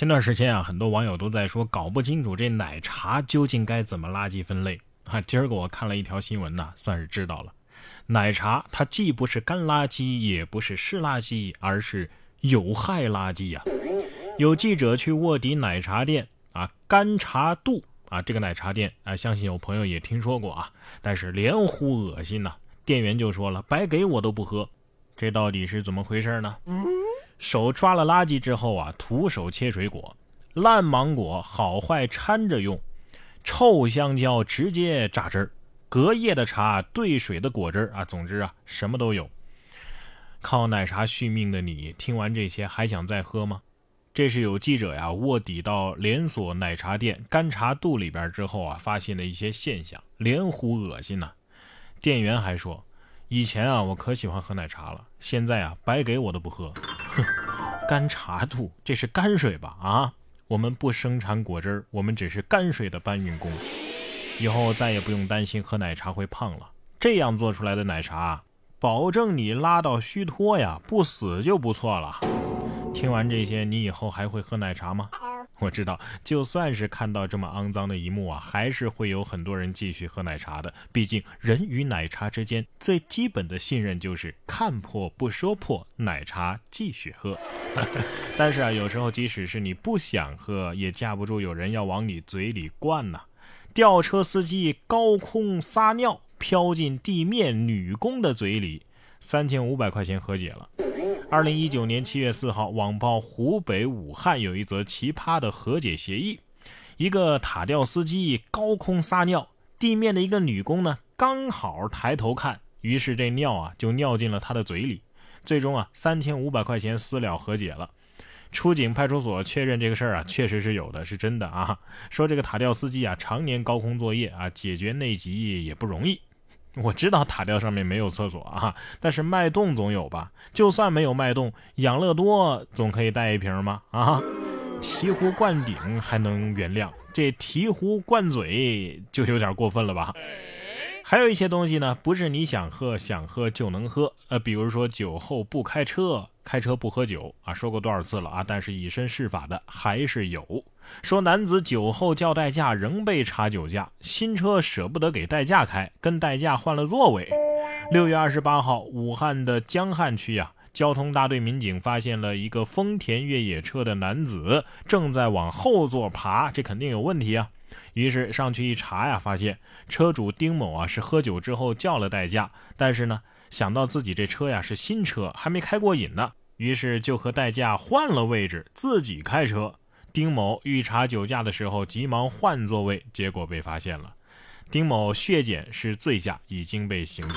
前段时间啊，很多网友都在说搞不清楚这奶茶究竟该怎么垃圾分类啊。今儿个我看了一条新闻呢，算是知道了，奶茶它既不是干垃圾，也不是湿垃圾，而是有害垃圾呀。有记者去卧底奶茶店啊，干茶度啊，这个奶茶店啊，相信有朋友也听说过啊，但是连呼恶心呐。店员就说了，白给我都不喝，这到底是怎么回事呢？手抓了垃圾之后啊，徒手切水果，烂芒果好坏掺着用，臭香蕉直接榨汁儿，隔夜的茶兑水的果汁儿啊，总之啊，什么都有。靠奶茶续命的你，听完这些还想再喝吗？这是有记者呀卧底到连锁奶茶店干茶度里边之后啊，发现的一些现象，连呼恶心呐。店员还说。以前啊，我可喜欢喝奶茶了，现在啊，白给我都不喝。哼，干茶度，这是泔水吧？啊，我们不生产果汁儿，我们只是泔水的搬运工。以后再也不用担心喝奶茶会胖了。这样做出来的奶茶，保证你拉到虚脱呀，不死就不错了。听完这些，你以后还会喝奶茶吗？我知道，就算是看到这么肮脏的一幕啊，还是会有很多人继续喝奶茶的。毕竟人与奶茶之间最基本的信任就是看破不说破，奶茶继续喝。但是啊，有时候即使是你不想喝，也架不住有人要往你嘴里灌呐。吊车司机高空撒尿飘进地面女工的嘴里，三千五百块钱和解了。二零一九年七月四号，网曝湖北武汉有一则奇葩的和解协议：一个塔吊司机高空撒尿，地面的一个女工呢刚好抬头看，于是这尿啊就尿进了他的嘴里。最终啊，三千五百块钱私了和解了。出警派出所确认这个事儿啊确实是有的，是真的啊。说这个塔吊司机啊常年高空作业啊，解决内急也不容易。我知道塔吊上面没有厕所啊，但是脉动总有吧？就算没有脉动，养乐多总可以带一瓶吗？啊，醍醐灌顶还能原谅，这醍醐灌嘴就有点过分了吧？还有一些东西呢，不是你想喝想喝就能喝，呃，比如说酒后不开车。开车不喝酒啊，说过多少次了啊？但是以身试法的还是有。说男子酒后叫代驾，仍被查酒驾，新车舍不得给代驾开，跟代驾换了座位。六月二十八号，武汉的江汉区啊，交通大队民警发现了一个丰田越野车的男子正在往后座爬，这肯定有问题啊。于是上去一查呀，发现车主丁某啊是喝酒之后叫了代驾，但是呢，想到自己这车呀是新车，还没开过瘾呢。于是就和代驾换了位置，自己开车。丁某欲查酒驾的时候，急忙换座位，结果被发现了。丁某血检是醉驾，已经被刑拘。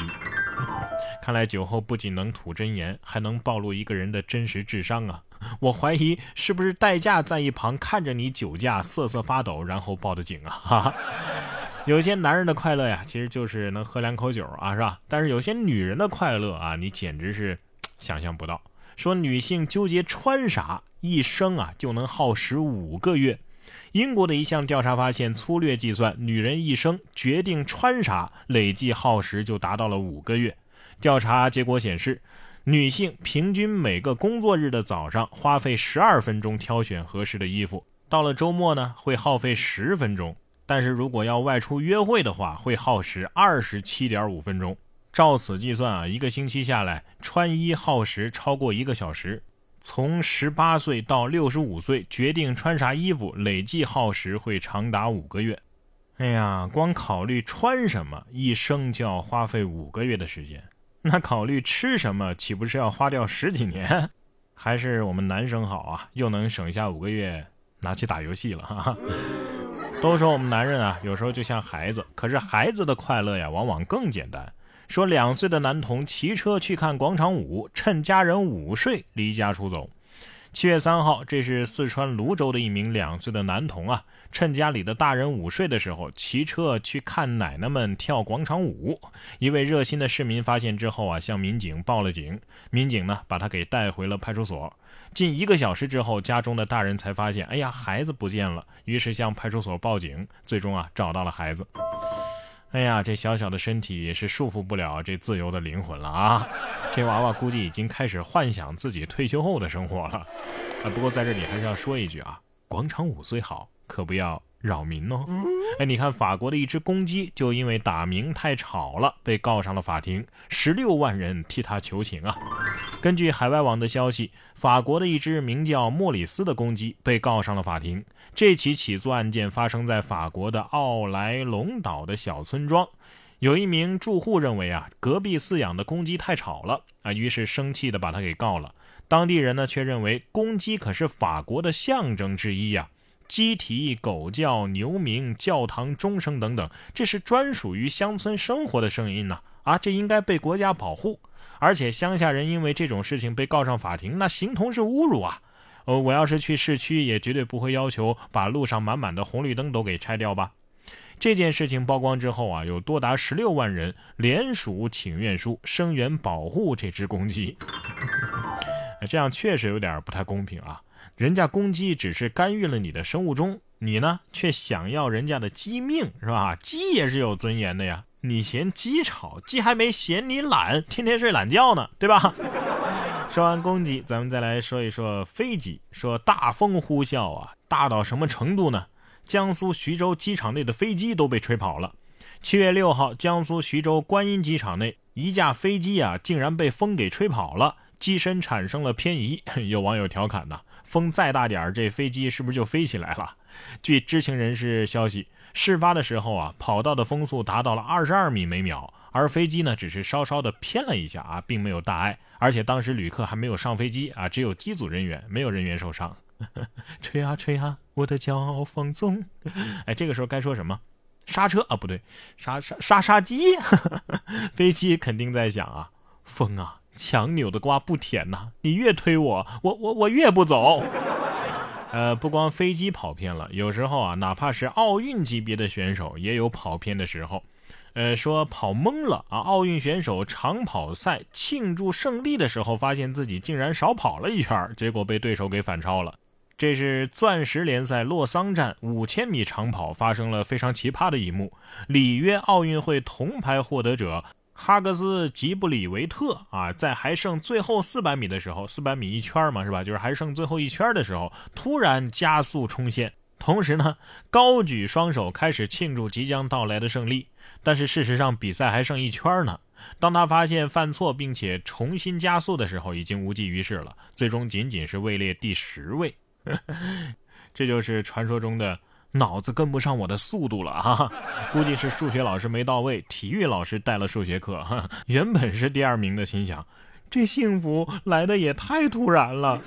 看来酒后不仅能吐真言，还能暴露一个人的真实智商啊！我怀疑是不是代驾在一旁看着你酒驾瑟瑟发抖，然后报的警啊？哈哈。有些男人的快乐呀，其实就是能喝两口酒啊，是吧？但是有些女人的快乐啊，你简直是想象不到。说女性纠结穿啥，一生啊就能耗时五个月。英国的一项调查发现，粗略计算，女人一生决定穿啥，累计耗时就达到了五个月。调查结果显示，女性平均每个工作日的早上花费十二分钟挑选合适的衣服，到了周末呢会耗费十分钟，但是如果要外出约会的话，会耗时二十七点五分钟。照此计算啊，一个星期下来，穿衣耗时超过一个小时。从十八岁到六十五岁，决定穿啥衣服，累计耗时会长达五个月。哎呀，光考虑穿什么，一生就要花费五个月的时间。那考虑吃什么，岂不是要花掉十几年？还是我们男生好啊，又能省下五个月拿去打游戏了。哈哈。都说我们男人啊，有时候就像孩子，可是孩子的快乐呀，往往更简单。说两岁的男童骑车去看广场舞，趁家人午睡离家出走。七月三号，这是四川泸州的一名两岁的男童啊，趁家里的大人午睡的时候，骑车去看奶奶们跳广场舞。一位热心的市民发现之后啊，向民警报了警。民警呢，把他给带回了派出所。近一个小时之后，家中的大人才发现，哎呀，孩子不见了。于是向派出所报警，最终啊，找到了孩子。哎呀，这小小的身体也是束缚不了这自由的灵魂了啊！这娃娃估计已经开始幻想自己退休后的生活了。啊，不过在这里还是要说一句啊，广场舞虽好，可不要扰民哦。哎，你看法国的一只公鸡就因为打鸣太吵了，被告上了法庭，十六万人替他求情啊。根据海外网的消息，法国的一只名叫莫里斯的公鸡被告上了法庭。这起起诉案件发生在法国的奥莱龙岛的小村庄。有一名住户认为啊，隔壁饲养的公鸡太吵了啊，于是生气的把他给告了。当地人呢却认为公鸡可是法国的象征之一呀，鸡啼、狗叫、牛鸣、教堂钟声等等，这是专属于乡村生活的声音呢啊，这应该被国家保护。而且乡下人因为这种事情被告上法庭，那形同是侮辱啊。呃，我要是去市区，也绝对不会要求把路上满满的红绿灯都给拆掉吧。这件事情曝光之后啊，有多达十六万人联署请愿书，声援保护这只公鸡。这样确实有点不太公平啊！人家公鸡只是干预了你的生物钟，你呢却想要人家的鸡命，是吧？鸡也是有尊严的呀！你嫌鸡吵，鸡还没嫌你懒，天天睡懒觉呢，对吧？说完公鸡，咱们再来说一说飞机。说大风呼啸啊，大到什么程度呢？江苏徐州机场内的飞机都被吹跑了。七月六号，江苏徐州观音机场内一架飞机啊，竟然被风给吹跑了，机身产生了偏移。有网友调侃呐：“风再大点儿，这飞机是不是就飞起来了？” 据知情人士消息，事发的时候啊，跑道的风速达到了二十二米每秒，而飞机呢只是稍稍的偏了一下啊，并没有大碍。而且当时旅客还没有上飞机啊，只有机组人员，没有人员受伤。吹啊吹啊，我的骄傲放纵。哎，这个时候该说什么？刹车啊，不对，刹刹刹刹机。飞机肯定在想啊，风啊，强扭的瓜不甜呐，你越推我，我我我越不走。呃，不光飞机跑偏了，有时候啊，哪怕是奥运级别的选手也有跑偏的时候。呃，说跑懵了啊，奥运选手长跑赛庆祝胜利的时候，发现自己竟然少跑了一圈，结果被对手给反超了。这是钻石联赛洛桑站五千米长跑发生了非常奇葩的一幕。里约奥运会铜牌获得者哈格斯吉布里维特啊，在还剩最后四百米的时候，四百米一圈嘛，是吧？就是还剩最后一圈的时候，突然加速冲线，同时呢，高举双手开始庆祝即将到来的胜利。但是事实上，比赛还剩一圈呢。当他发现犯错并且重新加速的时候，已经无济于事了，最终仅仅是位列第十位。这就是传说中的脑子跟不上我的速度了哈，估计是数学老师没到位，体育老师带了数学课。原本是第二名的，心想这幸福来的也太突然了。